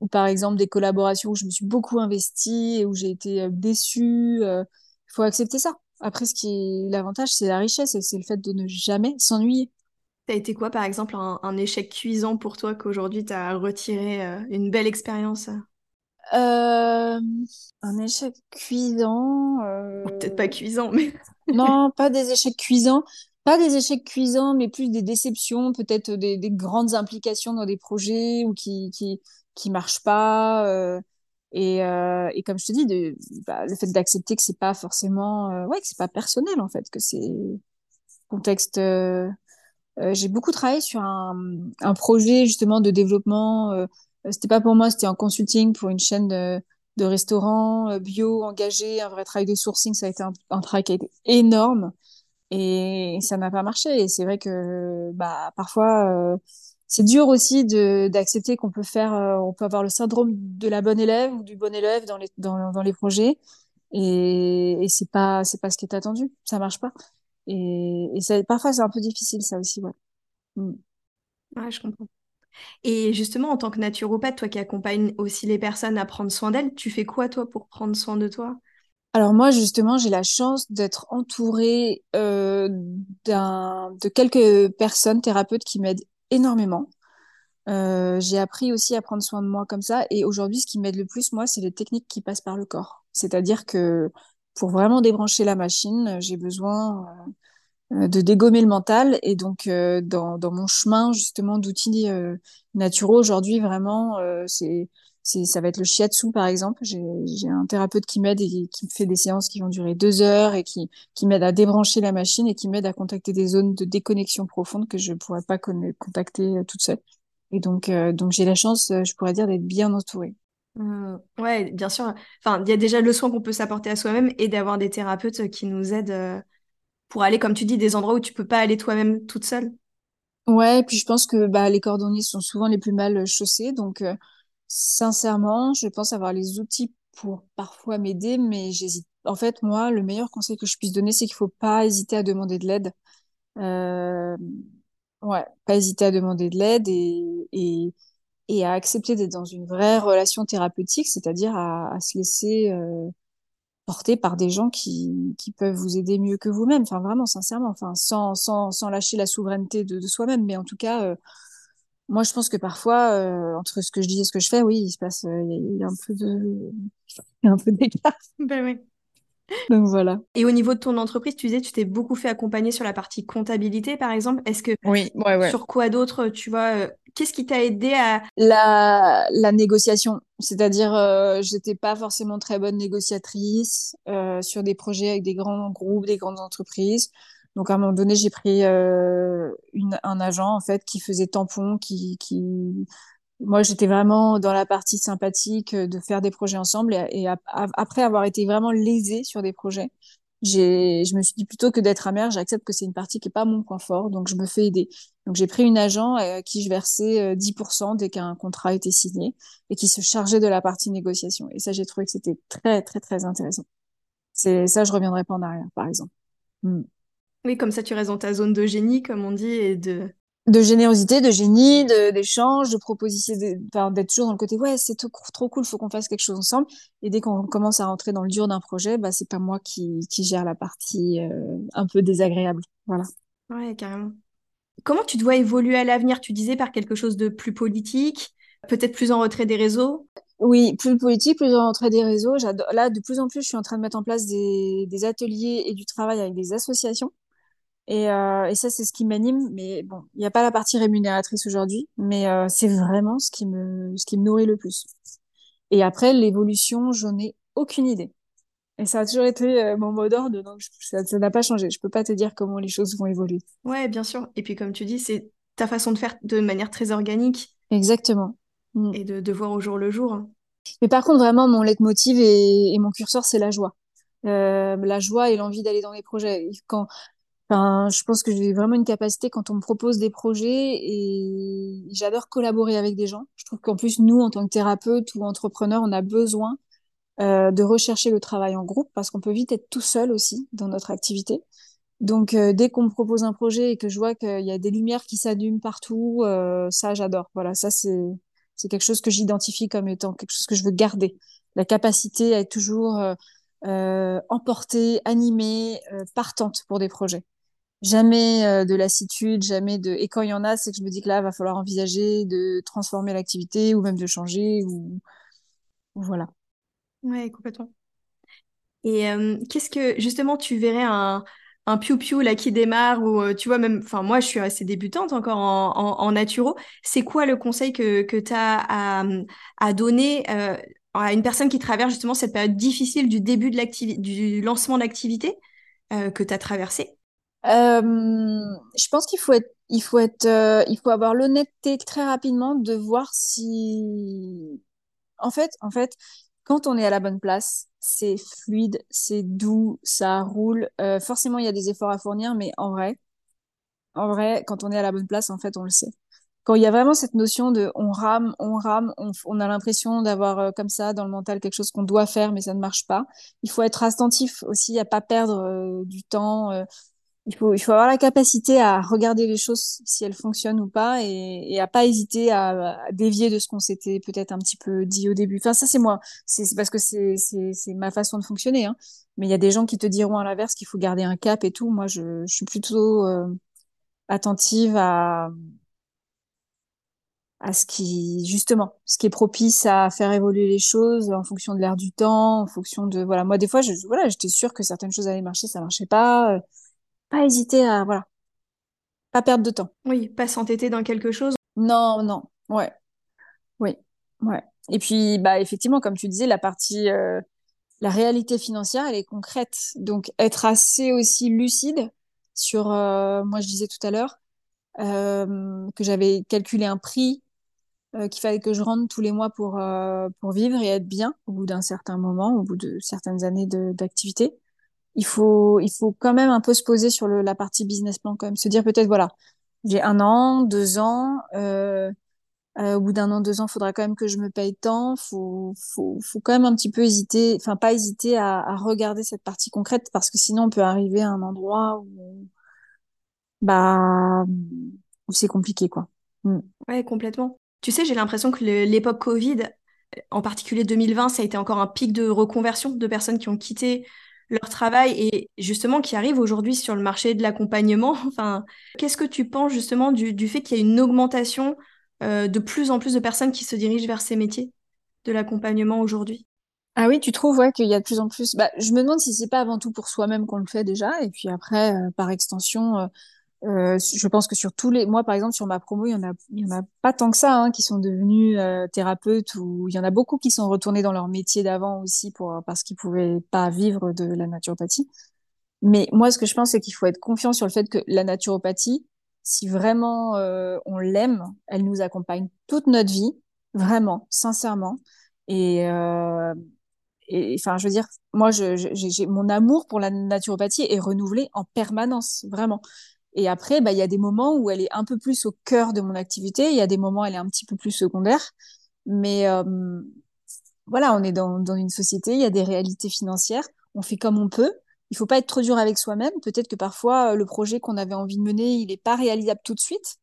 ou par exemple des collaborations où je me suis beaucoup investie et où j'ai été euh, déçue. Il faut accepter ça. Après, ce qui l'avantage, c'est la richesse et c'est le fait de ne jamais s'ennuyer. A été quoi, par exemple, un, échec cuisant pour toi qu'aujourd'hui tu as retiré une belle expérience Un échec cuisant. Peut-être pas cuisant, mais. non, pas des échecs cuisants. Pas des échecs cuisants, mais plus des déceptions, peut-être des, des, grandes implications dans des projets ou qui, qui, qui marchent pas. Et, euh, et, comme je te dis, de, bah, le fait d'accepter que c'est pas forcément, euh, ouais, que c'est pas personnel en fait, que c'est contexte. Euh, euh j'ai beaucoup travaillé sur un, un, projet justement de développement. Euh, c'était pas pour moi, c'était en consulting pour une chaîne de, restaurants bio engagé, un vrai travail de sourcing. Ça a été un, travail qui a été énorme et ça n'a pas marché. Et c'est vrai que bah parfois c'est dur aussi d'accepter qu'on peut faire, euh, on peut avoir le syndrome de la bonne élève ou du bon élève dans les dans, dans les projets et, et c'est pas pas ce qui est attendu, ça marche pas. Et, et parfois c'est un peu difficile ça aussi, ouais. Mm. Ouais, je comprends. Et justement, en tant que naturopathe, toi qui accompagnes aussi les personnes à prendre soin d'elles, tu fais quoi toi pour prendre soin de toi? Alors moi justement j'ai la chance d'être entourée euh, de quelques personnes thérapeutes qui m'aident énormément. Euh, j'ai appris aussi à prendre soin de moi comme ça. Et aujourd'hui, ce qui m'aide le plus, moi, c'est les techniques qui passent par le corps. C'est-à-dire que pour vraiment débrancher la machine, j'ai besoin euh, de dégommer le mental. Et donc, euh, dans, dans mon chemin, justement, d'outils euh, aujourd'hui, vraiment, euh, c'est ça va être le shiatsu par exemple. J'ai un thérapeute qui m'aide et qui me fait des séances qui vont durer deux heures et qui, qui m'aide à débrancher la machine et qui m'aide à contacter des zones de déconnexion profonde que je ne pourrais pas contacter euh, toute seule. Et donc, euh, donc j'ai la chance, euh, je pourrais dire, d'être bien entourée. Mmh. ouais, bien sûr. Enfin, il y a déjà le soin qu'on peut s'apporter à soi-même et d'avoir des thérapeutes qui nous aident pour aller, comme tu dis, des endroits où tu peux pas aller toi-même toute seule? Ouais, et puis je pense que bah, les cordonniers sont souvent les plus mal chaussés, donc Sincèrement, je pense avoir les outils pour parfois m'aider, mais j'hésite. En fait, moi, le meilleur conseil que je puisse donner, c'est qu'il faut pas hésiter à demander de l'aide. Euh... Ouais, pas hésiter à demander de l'aide et, à accepter d'être dans une vraie relation thérapeutique, c'est-à-dire à, à, se laisser euh, porter par des gens qui, qui peuvent vous aider mieux que vous-même. Enfin, vraiment, sincèrement, enfin, sans, sans, sans lâcher la souveraineté de, de soi-même, mais en tout cas, euh, moi, je pense que parfois, euh, entre ce que je dis et ce que je fais, oui, il se passe, euh, il y, a un peu de, y a un peu d'écart. Ben oui. Donc voilà. Et au niveau de ton entreprise, tu disais, tu t'es beaucoup fait accompagner sur la partie comptabilité, par exemple. Est-ce que oui, ouais, ouais. sur quoi d'autre, tu vois, euh, qu'est-ce qui t'a aidé à la, la négociation C'est-à-dire, euh, j'étais pas forcément très bonne négociatrice euh, sur des projets avec des grands groupes, des grandes entreprises. Donc à un moment donné, j'ai pris euh, une, un agent en fait qui faisait tampon, qui, qui... moi j'étais vraiment dans la partie sympathique euh, de faire des projets ensemble et, après avoir été vraiment lésée sur des projets, je me suis dit plutôt que d'être amère, j'accepte que c'est une partie qui est pas mon point fort, donc je me fais aider. Donc j'ai pris une agent à euh, qui je versais 10% dès qu'un contrat était signé et qui se chargeait de la partie négociation. Et ça, j'ai trouvé que c'était très très très intéressant. C'est ça, je reviendrai pas en arrière, par exemple. Mm. Oui, comme ça, tu restes dans ta zone de génie, comme on dit, et de... De générosité, de génie, d'échange, de, de proposition, d'être toujours dans le côté ouais c'est trop cool, faut qu'on fasse quelque chose ensemble. Et dès qu'on commence à rentrer dans le dur d'un projet, bah c'est pas moi qui, qui gère la partie euh, un peu désagréable. Voilà. Ouais, carrément. Comment tu dois évoluer à l'avenir? Tu disais par quelque chose de plus politique, peut-être plus en retrait des réseaux? Oui, plus politique, plus en retrait des réseaux. Là, de plus en plus, je suis en train de mettre en place des, des ateliers et du travail avec des associations et, euh, et ça, c'est ce qui m'anime. Mais bon, il n'y a pas la partie rémunératrice aujourd'hui, mais euh, c'est vraiment ce qui me, ce qui me nourrit le plus. Et après, l'évolution, j'en ai aucune idée. Et ça a toujours été euh, mon mot d'ordre, donc ça n'a pas changé. Je peux pas te dire comment les choses vont évoluer. Ouais, bien sûr. Et puis, comme tu dis, c'est ta façon de faire de manière très organique. Exactement. Mm. Et de, de, voir au jour le jour. Mais par contre, vraiment, mon leitmotiv et, et mon curseur, c'est la joie. Euh, la joie et l'envie d'aller dans les projets. Quand, Enfin, je pense que j'ai vraiment une capacité quand on me propose des projets et j'adore collaborer avec des gens. Je trouve qu'en plus, nous, en tant que thérapeutes ou entrepreneurs, on a besoin euh, de rechercher le travail en groupe parce qu'on peut vite être tout seul aussi dans notre activité. Donc, euh, dès qu'on me propose un projet et que je vois qu'il y a des lumières qui s'allument partout, euh, ça, j'adore. Voilà, ça, c'est c'est quelque chose que j'identifie comme étant quelque chose que je veux garder. La capacité à être toujours euh, euh emportée, animée, euh, partante pour des projets. Jamais de lassitude, jamais de. Et quand il y en a, c'est que je me dis que là, va falloir envisager de transformer l'activité ou même de changer ou voilà. Ouais, complètement. Et qu'est-ce que justement tu verrais un un piou-piou là qui démarre ou euh, tu vois même enfin moi je suis assez débutante encore en, en, naturo c'est quoi le conseil que, que tu as à, à donner euh, à une personne qui traverse justement cette période difficile du début de l'activité du lancement d'activité euh, que tu as traversé je pense qu'il faut être il faut être il faut avoir l'honnêteté très rapidement de voir si en fait en fait quand on est à la bonne place, c'est fluide, c'est doux, ça roule. Euh, forcément, il y a des efforts à fournir, mais en vrai, en vrai, quand on est à la bonne place, en fait, on le sait. Quand il y a vraiment cette notion de on rame, on rame, on, a l'impression d'avoir euh, comme ça dans le mental quelque chose qu'on doit faire, mais ça ne marche pas. Il faut être attentif aussi à pas perdre euh, du temps, il faut, il faut avoir la capacité à regarder les choses si elles fonctionnent ou pas et, et à pas hésiter à, dévier de ce qu'on s'était peut-être un petit peu dit au début. Enfin, ça, c'est moi. C'est parce que c'est ma façon de fonctionner. Hein. Mais il y a des gens qui te diront à l'inverse qu'il faut garder un cap et tout. Moi, je, je suis plutôt euh, attentive à, à ce qui, justement, ce qui est propice à faire évoluer les choses en fonction de l'air du temps, en fonction de, voilà. Moi, des fois, je, voilà, j'étais sûre que certaines choses allaient marcher, ça marchait pas pas hésiter à, voilà, pas perdre de temps. Oui, pas s'entêter dans quelque chose. Non, non, ouais, oui, ouais. Et puis, bah, effectivement, comme tu disais, la partie, euh, la réalité financière, elle est concrète. Donc, être assez aussi lucide sur, euh, moi, je disais tout à l'heure, euh, que j'avais calculé un prix qu'il fallait que je rende tous les mois pour, pour vivre et être bien au bout d'un certain moment, au bout de certaines années d'activité il faut, il faut quand même un peu se poser sur la partie business plan, quand même. Se dire peut-être, voilà, j'ai un an, deux ans, euh, euh, au bout d'un an, deux ans, faudra quand même que je me paye tant. Faut, faut, faut quand même un petit peu hésiter, enfin, pas hésiter à, à, regarder cette partie concrète parce que sinon, on peut arriver à un endroit où, bah, où c'est compliqué, quoi. Mm. Ouais, complètement. Tu sais, j'ai l'impression que l'époque Covid, en particulier 2020, ça a été encore un pic de reconversion de personnes qui ont quitté leur travail et justement qui arrivent aujourd'hui sur le marché de l'accompagnement. Enfin, qu'est-ce que tu penses justement du, fait qu'il y a une augmentation euh, de plus en plus de personnes qui se dirigent vers ces métiers de l'accompagnement aujourd'hui? Ah oui, tu trouves ouais, qu'il y a de plus en plus. Bah, je me demande si c'est pas avant tout pour soi-même qu'on le fait déjà, et puis après, euh, par extension, euh, euh, je pense que sur tous les, moi par exemple sur ma promo, il y en a, pas tant que ça hein, qui sont devenus euh, thérapeutes ou il y en a beaucoup qui sont retournés dans leur métier d'avant aussi pour parce qu'ils pouvaient pas vivre de la naturopathie. Mais moi, ce que je pense, c'est qu'il faut être confiant sur le fait que la naturopathie, si vraiment euh, on l'aime, elle nous accompagne toute notre vie, vraiment, sincèrement. Et enfin, je veux dire, moi, je, j'ai, mon amour pour la naturopathie est renouvelé en permanence, vraiment. Et après, bah, il y a des moments où elle est un peu plus au cœur de mon activité, il y a des moments où elle est un petit peu plus secondaire. Mais voilà, on est dans, une société, il y a des réalités financières, on fait comme on peut. Il faut pas être trop dur avec soi-même. Peut-être que parfois, le projet qu'on avait envie de mener, il n'est pas réalisable tout de suite.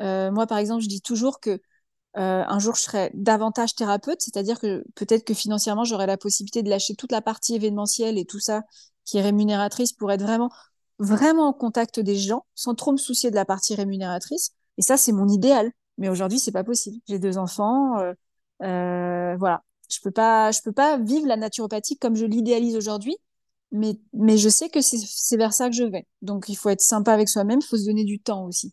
Euh, moi, par exemple, je dis toujours que euh, un jour, je serai davantage thérapeute, c'est-à-dire que peut-être que financièrement, j'aurai la possibilité de lâcher toute la partie événementielle et tout ça qui est rémunératrice pour être vraiment vraiment en contact des gens sans trop me soucier de la partie rémunératrice. Et ça, c'est mon idéal. Mais aujourd'hui, c'est pas possible. J'ai deux enfants, euh, euh, voilà. Je peux pas, je peux pas vivre la naturopathie comme je l'idéalise aujourd'hui. Mais, mais je sais que c'est vers ça que je vais. Donc, il faut être sympa avec soi-même. Il faut se donner du temps aussi.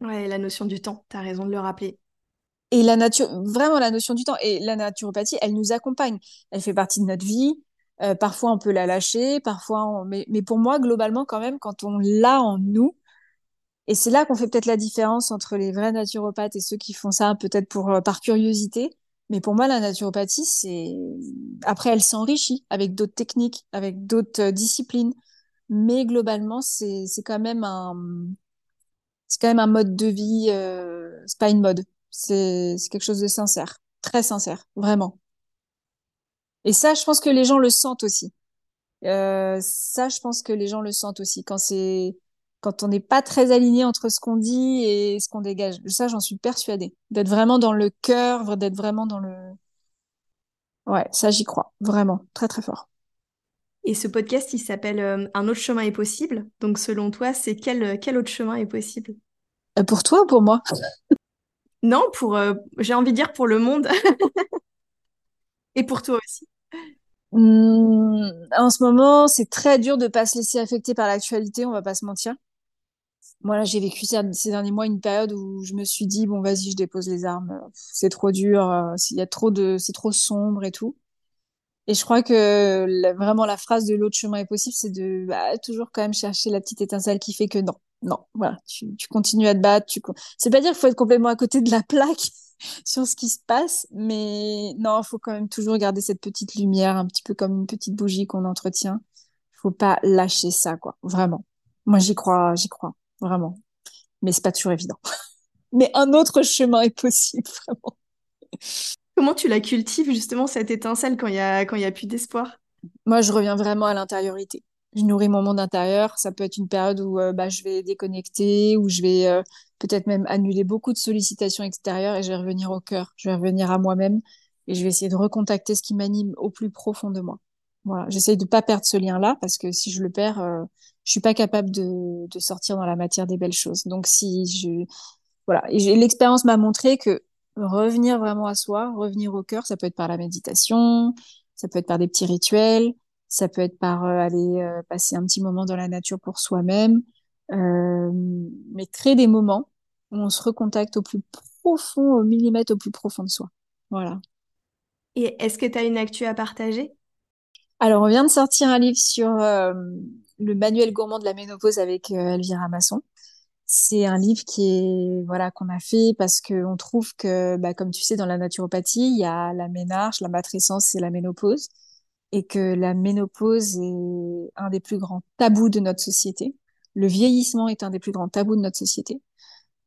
Ouais, la notion du temps. Tu as raison de le rappeler. Et la nature, vraiment la notion du temps. Et la naturopathie, elle nous accompagne. Elle fait partie de notre vie. Euh, parfois, on peut la lâcher, parfois, mais, mais pour moi, globalement, quand même, quand on l'a en nous, et c'est là qu'on fait peut-être la différence entre les vrais naturopathes et ceux qui font ça peut-être pour euh, par curiosité. Mais pour moi, la naturopathie, c'est après, elle s'enrichit avec d'autres techniques, avec d'autres euh, disciplines. Mais globalement, c'est c'est quand même un c'est quand même un mode de vie. Euh... C'est pas une mode. C'est c'est quelque chose de sincère, très sincère, vraiment. Et ça, je pense que les gens le sentent aussi. Euh, ça, je pense que les gens le sentent aussi quand c'est quand on n'est pas très aligné entre ce qu'on dit et ce qu'on dégage. Ça, j'en suis persuadée. D'être vraiment dans le cœur, d'être vraiment dans le. Ouais, ça, j'y crois. Vraiment. Très, très fort. Et ce podcast, il s'appelle Un autre chemin est possible. Donc selon toi, c'est quel, quel autre chemin est possible? Pour toi ou pour moi? Non, pour, j'ai envie de dire pour le monde. Et pour toi aussi. Mmh, en ce moment, c'est très dur de pas se laisser affecter par l'actualité, on va pas se mentir. Moi, là, j'ai vécu ces derniers mois une période où je me suis dit, bon, vas-y, je dépose les armes. C'est trop dur, euh, il y a trop de, c'est trop sombre et tout. Et je crois que vraiment la phrase de l'autre chemin est possible, c'est de bah, toujours quand même chercher la petite étincelle qui fait que non, non, voilà, tu, continues à te battre. C'est pas dire qu'il faut être complètement à côté de la plaque sur ce qui se passe, mais non, il faut quand même toujours garder cette petite lumière, un petit peu comme une petite bougie qu'on entretient. Il faut pas lâcher ça, quoi, vraiment. Moi, j'y crois, j'y crois, vraiment. Mais c'est pas toujours évident. mais un autre chemin est possible, vraiment. Comment tu la cultives justement cette étincelle quand il y a quand y a plus d'espoir? Moi, je reviens vraiment à l'intériorité. Je nourris mon monde intérieur. Ça peut être une période où euh, bah, je vais déconnecter, où je vais euh, peut-être même annuler beaucoup de sollicitations extérieures et je vais revenir au cœur. Je vais revenir à moi-même et je vais essayer de recontacter ce qui m'anime au plus profond de moi. Voilà, j'essaye de pas perdre ce lien-là parce que si je le perds, euh, je suis pas capable de, de sortir dans la matière des belles choses. Donc si je voilà, l'expérience m'a montré que revenir vraiment à soi, revenir au cœur, ça peut être par la méditation, ça peut être par des petits rituels, ça peut être par euh, aller euh, passer un petit moment dans la nature pour soi-même, mais créer des moments où on se recontacte au plus profond, au millimètre au plus profond de soi. Voilà. Et est-ce que tu as une actu à partager? Alors, on vient de sortir un livre sur le manuel gourmand de la ménopause avec Elvira Masson. C'est un livre qui est voilà qu'on a fait parce que on trouve que bah, comme tu sais dans la naturopathie il y a la ménarche, la matrescence et la ménopause et que la ménopause est un des plus grands tabous de notre société. Le vieillissement est un des plus grands tabous de notre société.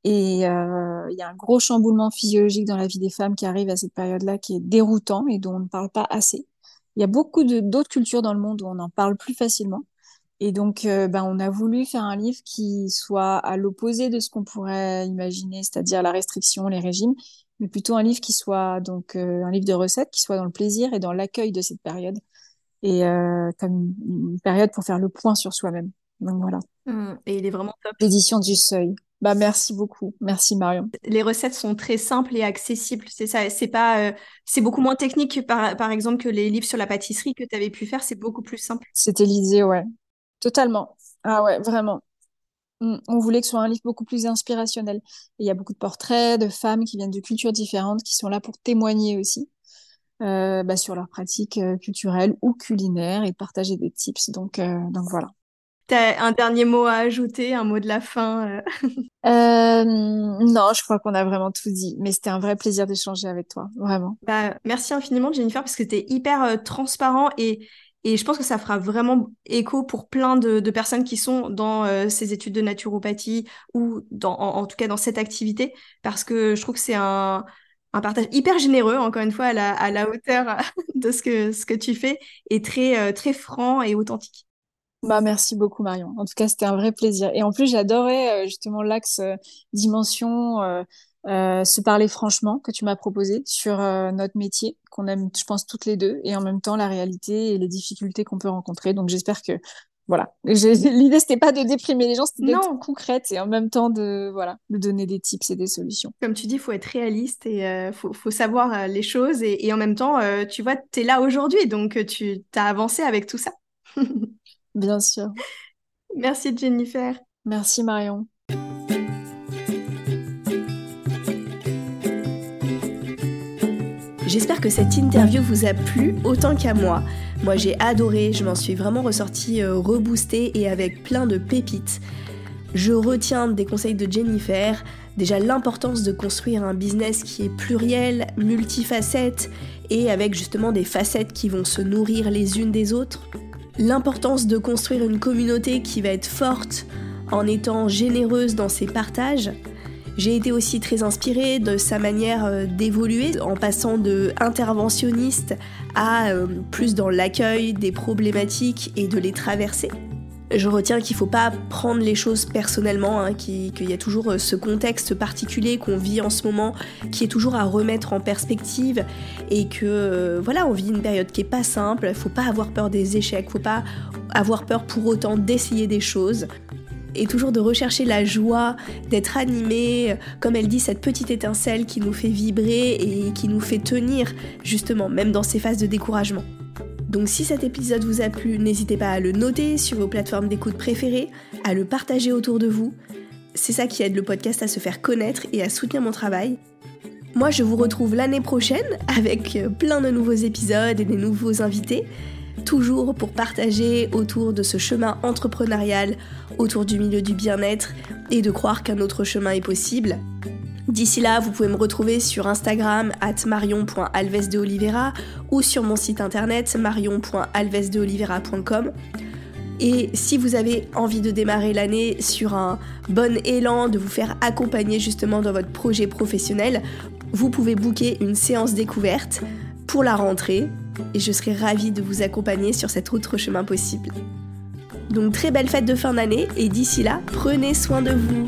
Et euh, il y a un gros chamboulement physiologique dans la vie des femmes qui arrive à cette période-là qui est déroutant et dont on ne parle pas assez. Il y a beaucoup d'autres cultures dans le monde où on en parle plus facilement. Et donc, euh, ben, on a voulu faire un livre qui soit à l'opposé de ce qu'on pourrait imaginer, c'est-à-dire la restriction, les régimes, mais plutôt un livre qui soit donc euh, un livre de recettes, qui soit dans le plaisir et dans l'accueil de cette période, et comme une période pour faire le point sur soi-même. Donc voilà. Mmh. et il est vraiment top. L'édition du Seuil. Bah merci beaucoup, merci Marion. Les recettes sont très simples et accessibles. C'est ça, c'est pas, c'est beaucoup moins technique par, par exemple que les livres sur la pâtisserie que tu avais pu faire. C'est beaucoup plus simple. C'était l'idée, ouais. Totalement. Ah ouais, vraiment. Mm, on voulait que ce soit un livre beaucoup plus inspirationnel. il y a beaucoup de portraits de femmes qui viennent de cultures différentes, qui sont là pour témoigner aussi euh, bah, sur leurs pratiques euh, culturelles ou culinaires et partager des tips. Donc, euh, donc voilà. T'as un dernier mot à ajouter, un mot de la fin Non, je crois qu'on a vraiment tout dit. Mais c'était un vrai plaisir d'échanger avec toi, vraiment. Bah, merci infiniment, Jennifer, parce que tu es hyper transparent et, et je pense que ça fera vraiment écho pour plein de, personnes qui sont dans euh, ces études de naturopathie ou dans, en, tout cas dans cette activité, parce que je trouve que c'est un, partage hyper généreux, encore une fois, à la, à la hauteur de ce que, ce que tu fais, et très, euh, très franc et authentique. Bah, merci beaucoup Marion. En tout cas, c'était un vrai plaisir. Et en plus, j'adorais euh, justement l'axe dimension euh, se parler franchement que tu m'as proposé sur euh, notre métier qu'on aime, je pense toutes les deux, et en même temps la réalité et les difficultés qu'on peut rencontrer. Donc j'espère que voilà, l'idée c'était pas de déprimer les gens, c'était d'être concrète et en même temps de voilà de donner des tips et des solutions. Comme tu dis, il faut être réaliste et euh, faut, faut, savoir les choses et, et, en même temps, tu vois, tu es là aujourd'hui, donc tu as avancé avec tout ça. Bien sûr. Merci Jennifer. Merci Marion. J'espère que cette interview vous a plu autant qu'à moi. Moi j'ai adoré, je m'en suis vraiment ressortie euh, reboostée et avec plein de pépites. Je retiens des conseils de Jennifer, déjà l'importance de construire un business qui est pluriel, multifacette et avec justement des facettes qui vont se nourrir les unes des autres. L'importance de construire une communauté qui va être forte en étant généreuse dans ses partages j'ai été aussi très inspirée de sa manière euh, d'évoluer en passant de interventionniste à euh, plus dans l'accueil des problématiques et de les traverser. Je retiens qu'il ne faut pas prendre les choses personnellement, hein, qu'il y a toujours euh, ce contexte particulier qu'on vit en ce moment, qui est toujours à remettre en perspective, et que euh, voilà, on vit une période qui est pas simple. Il faut pas avoir peur des échecs, faut pas avoir peur pour autant d'essayer des choses et toujours de rechercher la joie, d'être animé, comme elle dit, cette petite étincelle qui nous fait vibrer et qui nous fait tenir, justement, même dans ces phases de découragement. Donc si cet épisode vous a plu, n'hésitez pas à le noter sur vos plateformes d'écoute préférées, à le partager autour de vous. C'est ça qui aide le podcast à se faire connaître et à soutenir mon travail. Moi, je vous retrouve l'année prochaine avec plein de nouveaux épisodes et des nouveaux invités toujours pour partager autour de ce chemin entrepreneurial, autour du milieu du bien-être et de croire qu'un autre chemin est possible. D'ici là, vous pouvez me retrouver sur Instagram at marion.alvesdeolivera ou sur mon site internet marion.alvesdeolivera.com. Et si vous avez envie de démarrer l'année sur un bon élan, de vous faire accompagner justement dans votre projet professionnel, vous pouvez booker une séance découverte pour la rentrée et je serai ravie de vous accompagner sur cet autre chemin possible. Donc très belle fête de fin d'année et d'ici là, prenez soin de vous.